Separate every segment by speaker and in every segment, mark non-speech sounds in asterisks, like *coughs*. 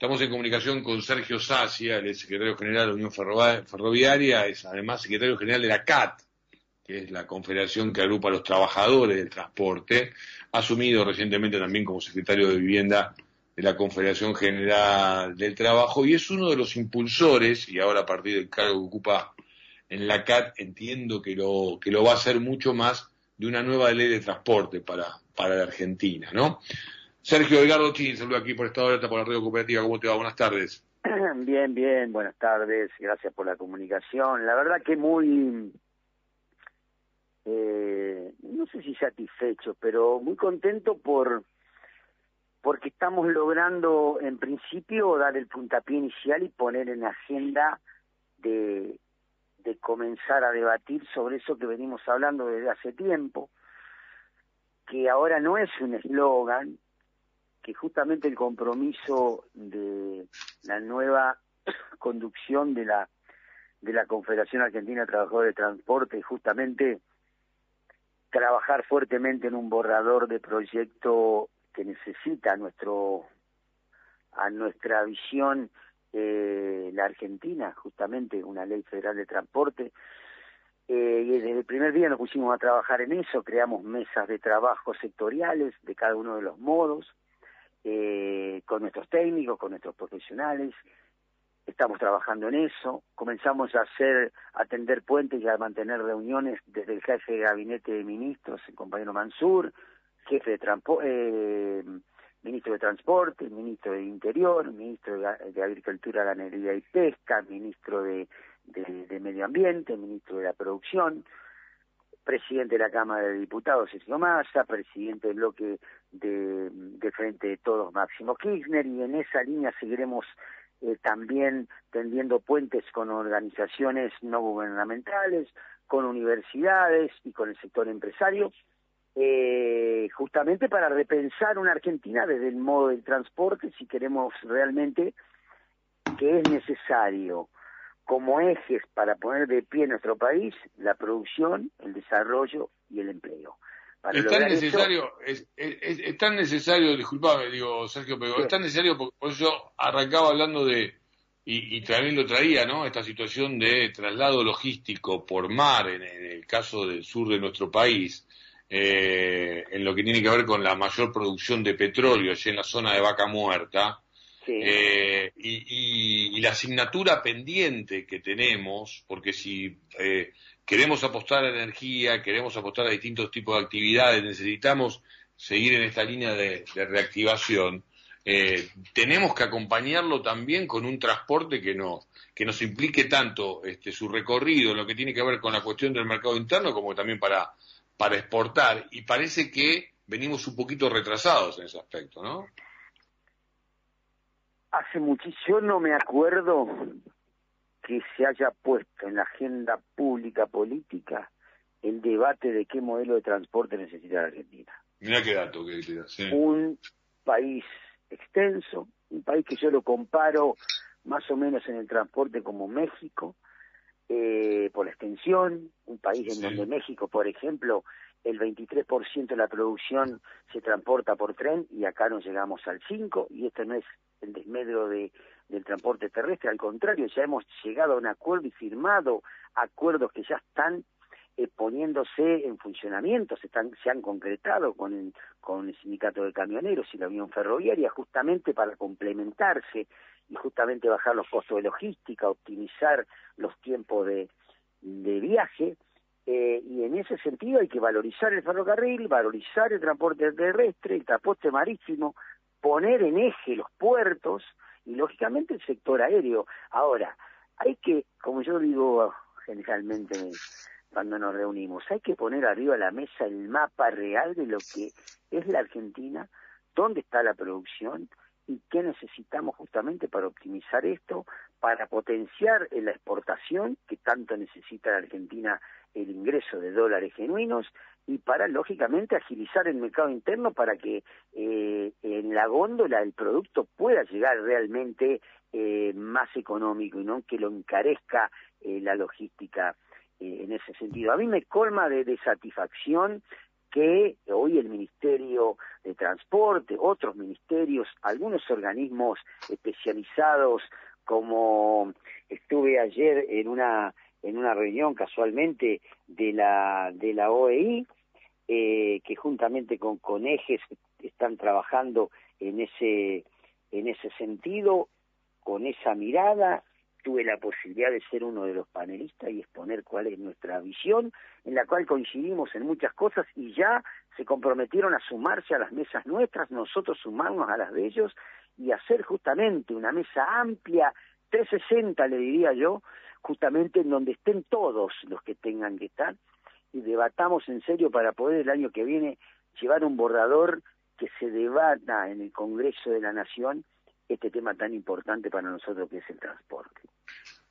Speaker 1: Estamos en comunicación con Sergio Sacia, el secretario general de la Unión Ferroviaria, es además secretario general de la CAT, que es la confederación que agrupa a los trabajadores del transporte, asumido recientemente también como secretario de Vivienda de la Confederación General del Trabajo y es uno de los impulsores, y ahora a partir del cargo que ocupa en la CAT, entiendo que lo, que lo va a hacer mucho más de una nueva ley de transporte para, para la Argentina, ¿no? Sergio Edgardo Chin, saludo aquí por Estado Alerta por la Radio Cooperativa. ¿Cómo te va? Buenas tardes. *clears throat*
Speaker 2: Bien, bien, buenas tardes. Gracias por la comunicación. La verdad que muy, eh, no sé si satisfecho, pero muy contento por porque estamos logrando en principio dar el puntapié inicial y poner en agenda de comenzar a debatir sobre eso que venimos hablando desde hace tiempo, que ahora no es un eslogan, que justamente el compromiso de la nueva *coughs* conducción de la de la Confederación Argentina de Trabajadores de Transporte justamente trabajar fuertemente en un borrador de proyecto que necesita nuestro a nuestra visión eh, la Argentina justamente una ley federal de transporte. Eh, y desde el primer día nos pusimos a trabajar en eso creamos mesas de trabajo sectoriales de cada uno de los modos eh, con nuestros técnicos, con nuestros profesionales. Estamos trabajando en eso. Comenzamos a hacer, a atender puentes y a mantener reuniones desde el jefe de gabinete de ministros, el compañero Mansur, jefe de eh, ministro de Transporte, ministro de Interior, ministro de, Agricultura, Ganadería y Pesca, ministro de Medio Ambiente, ministro de la Producción, presidente de la Cámara de Diputados, Sergio Massa, presidente del bloque de, Frente de Todos, Máximo Kirchner, y en esa línea seguiremos eh, también tendiendo puentes con organizaciones no gubernamentales, con universidades y con el sector empresario, eh, justamente para repensar una Argentina desde el modo del transporte, si queremos realmente que es necesario como ejes para poner de pie nuestro país la producción, el desarrollo y el empleo.
Speaker 1: es tan necesario, es, es, tan necesario, disculpame, digo Sergio, pero es tan necesario, porque por eso arrancaba hablando de, y, y, también lo traía, ¿no? Esta situación de traslado logístico por mar, en, el caso del sur de nuestro país, eh, en lo que tiene que ver con la mayor producción de petróleo allí en la zona de Vaca Muerta, eh, y, la asignatura pendiente que tenemos, porque si eh, queremos apostar a energía, queremos apostar a distintos tipos de actividades, necesitamos seguir en esta línea de, reactivación, eh, tenemos que acompañarlo también con un transporte que nos, que nos implique tanto este, su recorrido en lo que tiene que ver con la cuestión del mercado interno como también para, para exportar. Y parece que venimos un poquito retrasados en ese aspecto, ¿no?
Speaker 2: Hace muchísimo, yo no me acuerdo que se haya puesto en la agenda pública política el debate de qué modelo de transporte necesita la Argentina.
Speaker 1: Mira qué dato que
Speaker 2: sí. Un país extenso, un país que yo lo comparo más o menos en el transporte como México, eh, por la extensión, un país en donde México, por ejemplo, el 23% de la producción se transporta por tren y acá no llegamos al 5% y esto no es el desmedro de, del transporte terrestre, al contrario, ya hemos llegado a un acuerdo y firmado acuerdos que ya están eh, poniéndose en funcionamiento, se, están, se han concretado con con el sindicato de camioneros y la Unión Ferroviaria justamente para complementarse y justamente bajar los costos de logística, optimizar los tiempos de viaje, eh, y en ese sentido hay que valorizar el ferrocarril, valorizar el transporte terrestre, el transporte marítimo, poner en eje los puertos y lógicamente el sector aéreo. Ahora, hay que, como yo digo generalmente cuando nos reunimos, hay que poner arriba de la mesa el mapa real de lo que es la Argentina, dónde está la producción y qué necesitamos justamente para optimizar esto, para potenciar la exportación que tanto necesita la Argentina el ingreso de dólares genuinos y para, lógicamente, agilizar el mercado interno para que eh, en la góndola el producto pueda llegar realmente eh, más económico y no que lo encarezca eh, la logística en ese sentido. A mí me colma de, de satisfacción que hoy el Ministerio de Transporte, otros ministerios, algunos organismos especializados como estuve ayer en una en una reunión casualmente de la de la OEI eh, que juntamente con con ejes están trabajando en ese en ese sentido con esa mirada tuve la posibilidad de ser uno de los panelistas y exponer cuál es nuestra visión, en la cual coincidimos en muchas cosas y ya se comprometieron a sumarse a las mesas nuestras, nosotros sumarnos a las de ellos y hacer justamente una mesa amplia, 360 le diría yo, justamente en donde estén todos los que tengan que estar y debatamos en serio para poder el año que viene llevar un borrador que se debata en el Congreso de la Nación este tema tan importante para nosotros que es el transporte.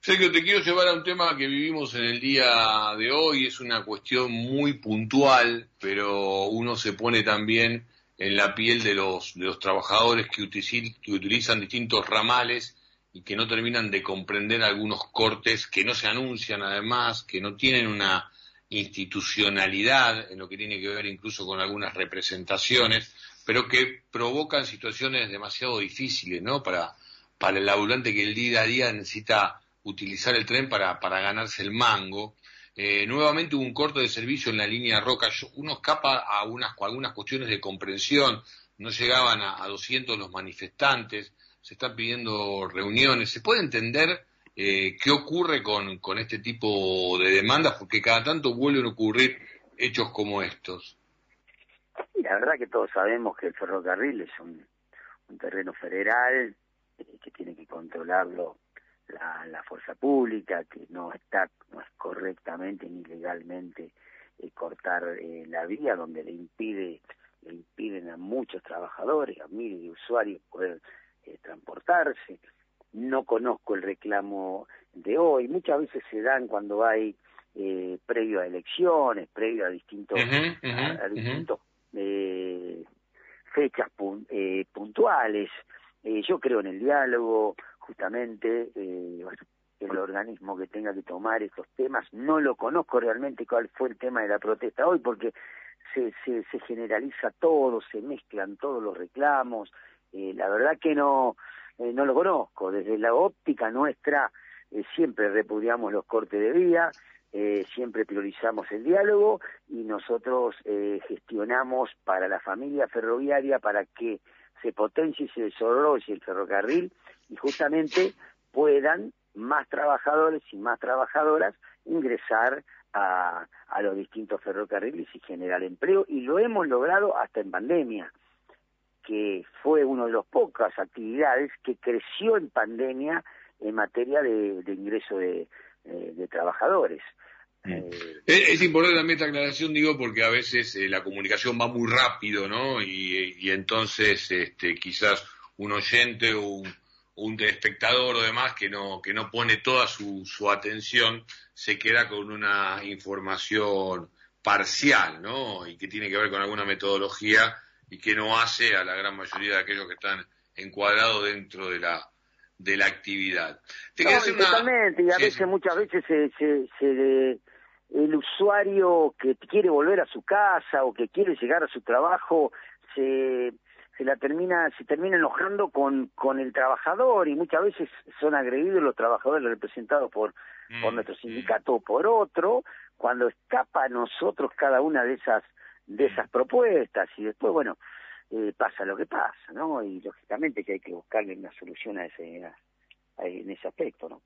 Speaker 1: Sergio, te quiero llevar a un tema que vivimos en el día de hoy, es una cuestión muy puntual, pero uno se pone también en la piel de los, de los trabajadores que, que utilizan distintos ramales y que no terminan de comprender algunos cortes que no se anuncian además, que no tienen una institucionalidad en lo que tiene que ver incluso con algunas representaciones pero que provocan situaciones demasiado difíciles, ¿no? Para, para el laburante que el día a día necesita utilizar el tren para, para ganarse el mango. Eh, nuevamente hubo un corte de servicio en la línea Roca. Uno escapa a, unas, algunas cuestiones de comprensión. No llegaban a, a 200 los manifestantes. Se están pidiendo reuniones. ¿Se puede entender eh, qué ocurre con, con este tipo de demandas? Porque cada tanto vuelven a ocurrir hechos como estos.
Speaker 2: La verdad que todos sabemos que el ferrocarril es un, terreno federal eh, que tiene que controlarlo la, fuerza pública, que no está no es correctamente ni legalmente eh, cortar eh, la vía donde le impide le impiden a muchos trabajadores, a miles de usuarios poder transportarse. No conozco el reclamo de hoy. Muchas veces se dan cuando hay previo a elecciones, previo a distintos, a, distintos eh, fechas eh, puntuales. Eh, yo creo en el diálogo, justamente, eh, el organismo que tenga que tomar estos temas. No lo conozco realmente cuál fue el tema de la protesta hoy, porque se, se, se generaliza todo, se mezclan todos los reclamos. Eh, la verdad que no, eh, no lo conozco. Desde la óptica nuestra eh, siempre repudiamos los cortes de vía, eh, siempre priorizamos el diálogo y nosotros gestionamos para la familia ferroviaria para que se potencie y se desarrolle el ferrocarril y justamente puedan más trabajadores y más trabajadoras ingresar a, a los distintos ferrocarriles y generar empleo y lo hemos logrado hasta en pandemia que fue una de las pocas actividades que creció en pandemia en materia de, de ingreso de, eh, de trabajadores.
Speaker 1: Eh, es, importante también esta aclaración, digo, porque a veces eh, la comunicación va muy rápido, ¿no? Y, y entonces este, quizás un oyente o un, un espectador o demás que no, que no pone toda su, su atención se queda con una información parcial, ¿no? Y que tiene que ver con alguna metodología y que no hace a la gran mayoría de aquellos que están encuadrados dentro de la de la actividad.
Speaker 2: totalmente, y a veces, muchas veces se, se, el usuario que quiere volver a su casa o que quiere llegar a su trabajo se se la termina se termina enojando con con el trabajador y muchas veces son agredidos los trabajadores representados por por mm, nuestro sindicato o por otro. Cuando escapa a nosotros cada una de esas de esas propuestas y después bueno eh, pasa lo que pasa, ¿no? Y lógicamente que hay que buscarle una solución a ese, en ese aspecto, ¿no?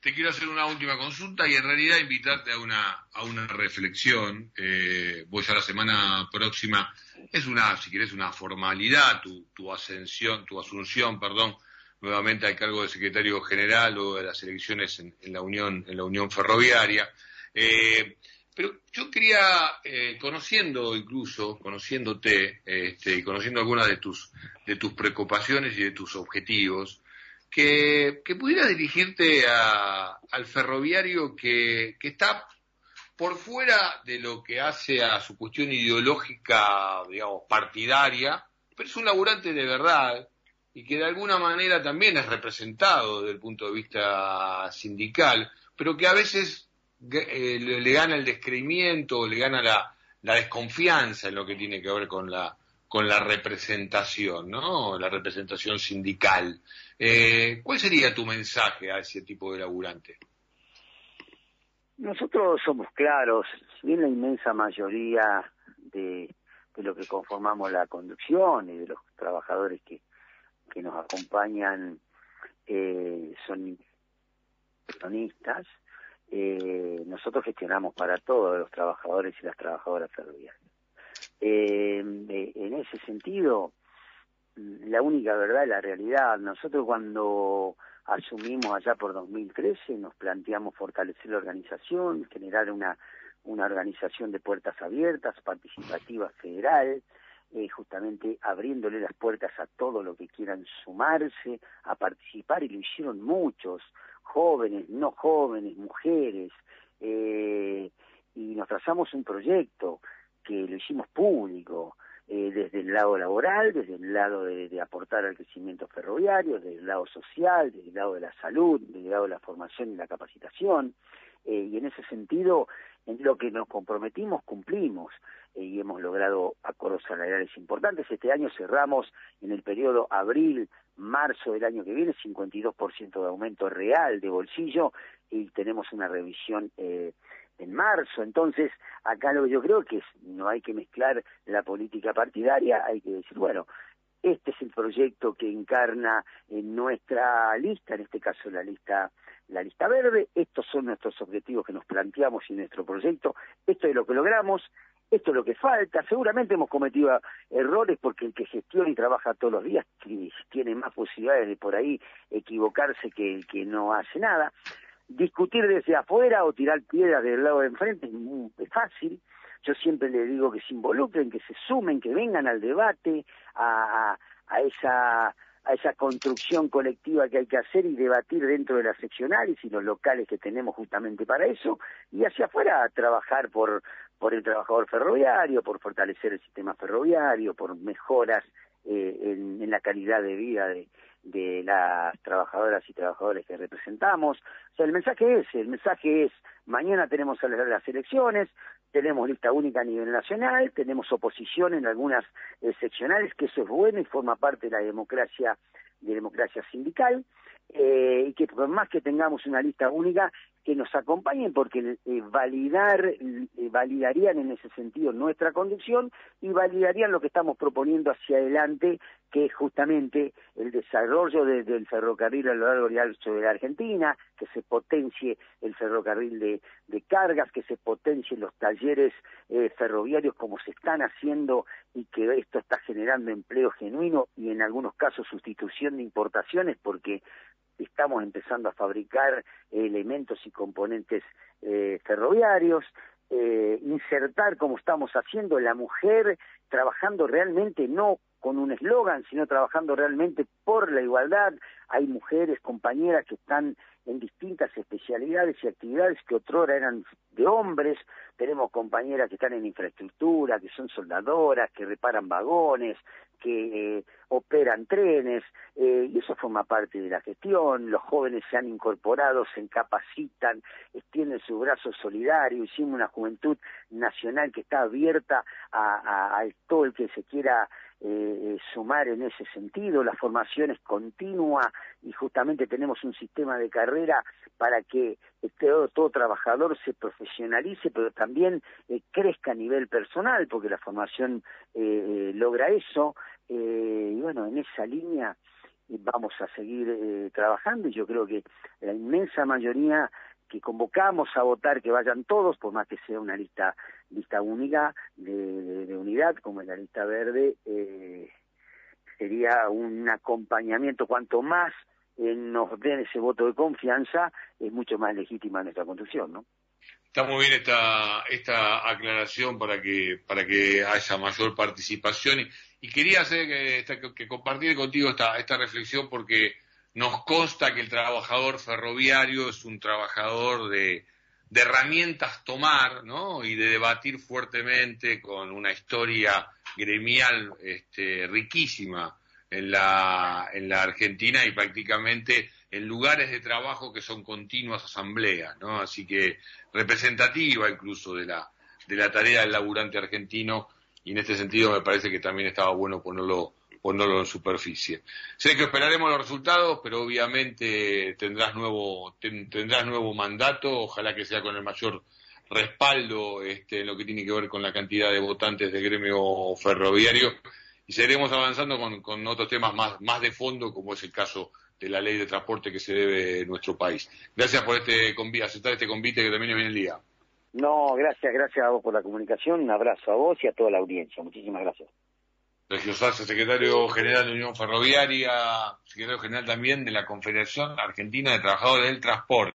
Speaker 1: Te quiero hacer una última consulta y en realidad invitarte a una, a una reflexión. Eh, vos ya la semana próxima es una, si querés, una formalidad tu, tu ascensión, tu asunción, perdón, nuevamente al cargo de secretario general o de las elecciones en, en la Unión, en la Unión Ferroviaria. Eh, pero yo quería, eh, conociendo incluso, conociéndote este, y conociendo algunas de tus, de tus preocupaciones y de tus objetivos, que, que pudieras dirigirte a, al ferroviario que, que está por fuera de lo que hace a su cuestión ideológica, digamos, partidaria, pero es un laburante de verdad y que de alguna manera también es representado desde el punto de vista sindical, pero que a veces eh, le, gana el descreimiento, le gana la, desconfianza en lo que tiene que ver con la con la representación, ¿no? La representación sindical. Eh, ¿Cuál sería tu mensaje a ese tipo de laburante?
Speaker 2: Nosotros somos claros, si bien la inmensa mayoría de, de lo que conformamos la conducción y de los trabajadores que, que nos acompañan eh, son peronistas, eh, nosotros gestionamos para todos los trabajadores y las trabajadoras ferroviarias. Eh, en ese sentido, la única verdad es la realidad. Nosotros cuando asumimos allá por 2013 nos planteamos fortalecer la organización, generar una, una organización de puertas abiertas, participativa federal, eh, justamente abriéndole las puertas a todo lo que quieran sumarse, a participar, y lo hicieron muchos, jóvenes, no jóvenes, mujeres, eh, y nos trazamos un proyecto que lo hicimos público, eh, desde el lado laboral, desde el lado de, aportar al crecimiento ferroviario, desde el lado social, desde el lado de la salud, desde el lado de la formación y la capacitación. Eh, y en ese sentido, en lo que nos comprometimos, cumplimos eh, y hemos logrado acuerdos salariales importantes. Este año cerramos en el periodo abril-marzo del año que viene 52% de aumento real de bolsillo y tenemos una revisión eh, en marzo. Entonces, acá lo que yo creo que es, no hay que mezclar la política partidaria, hay que decir, bueno, este es el proyecto que encarna en nuestra lista, en este caso la lista la lista verde, estos son nuestros objetivos que nos planteamos y nuestro proyecto, esto es lo que logramos, esto es lo que falta, seguramente hemos cometido errores porque el que gestiona y trabaja todos los días tiene más posibilidades de por ahí equivocarse que el que no hace nada, discutir desde afuera o tirar piedras del lado de enfrente es, fácil. Yo siempre le digo que se involucren, que se sumen, que vengan al debate, a, a, esa a esa construcción colectiva que hay que hacer y debatir dentro de las seccionales y los locales que tenemos justamente para eso, y hacia afuera trabajar por, por el trabajador ferroviario, por fortalecer el sistema ferroviario, por mejoras eh, en, la calidad de vida de, de las trabajadoras y trabajadores que representamos. O sea, el mensaje es, el mensaje es, mañana tenemos las elecciones, tenemos lista única a nivel nacional, tenemos oposición en algunas eh, seccionales, que eso es bueno y forma parte de la democracia, de democracia sindical, eh, y que por más que tengamos una lista única, que nos acompañen porque eh, validar, eh, validarían en ese sentido nuestra conducción y validarían lo que estamos proponiendo hacia adelante, que es justamente el desarrollo del ferrocarril a lo largo y ancho de la Argentina, que se potencie el ferrocarril de, cargas, que se potencien los talleres eh, ferroviarios como se están haciendo y que esto está generando empleo genuino y en algunos casos sustitución de importaciones porque estamos empezando a fabricar elementos y componentes eh, ferroviarios, eh, insertar como estamos haciendo la mujer trabajando realmente no con un eslogan, sino trabajando realmente por la igualdad. Hay mujeres, compañeras que están en distintas especialidades y actividades que otrora eran de hombres. Tenemos compañeras que están en infraestructura, que son soldadoras, que reparan vagones, que eh, operan trenes, eh, y eso forma parte de la gestión. Los jóvenes se han incorporado, se capacitan, extienden su brazo solidario. Hicimos una juventud nacional que está abierta a, a todo el que se quiera eh, sumar en ese sentido. La formación es continua y justamente tenemos un sistema de carrera para que todo, todo trabajador se profesionalice, pero también eh, crezca a nivel personal, porque la formación eh, logra eso. Y bueno, en esa línea vamos a seguir trabajando y yo creo que la inmensa mayoría que convocamos a votar que vayan todos, por más que sea una lista lista única de, unidad, como es la lista verde, eh, sería un acompañamiento. Cuanto más eh, nos den ese voto de confianza, es mucho más legítima nuestra construcción, ¿no?
Speaker 1: Está muy bien esta, esta aclaración para que, para que haya mayor participación y, quería hacer que, que, compartir contigo esta, esta reflexión porque nos consta que el trabajador ferroviario es un trabajador de, herramientas tomar, ¿no? Y de debatir fuertemente con una historia gremial este, riquísima en la, en la Argentina y prácticamente en lugares de trabajo que son continuas asambleas, ¿no? Así que representativa incluso de la, de la tarea del laburante argentino y en este sentido me parece que también estaba bueno ponerlo ponerlo en superficie. Sé que esperaremos los resultados, pero obviamente tendrás nuevo tendrás nuevo mandato, ojalá que sea con el mayor respaldo este, en lo que tiene que ver con la cantidad de votantes del gremio ferroviario y seguiremos avanzando con, con otros temas más, más de fondo, como es el caso de la ley de transporte que se debe en nuestro país. Gracias por este aceptar este convite que también viene el día.
Speaker 2: No, gracias, gracias a vos por la comunicación, un abrazo a vos y a toda la audiencia. Muchísimas gracias.
Speaker 1: Sergio Salsa, secretario general de Unión Ferroviaria, secretario general también de la Confederación Argentina de Trabajadores del Transporte.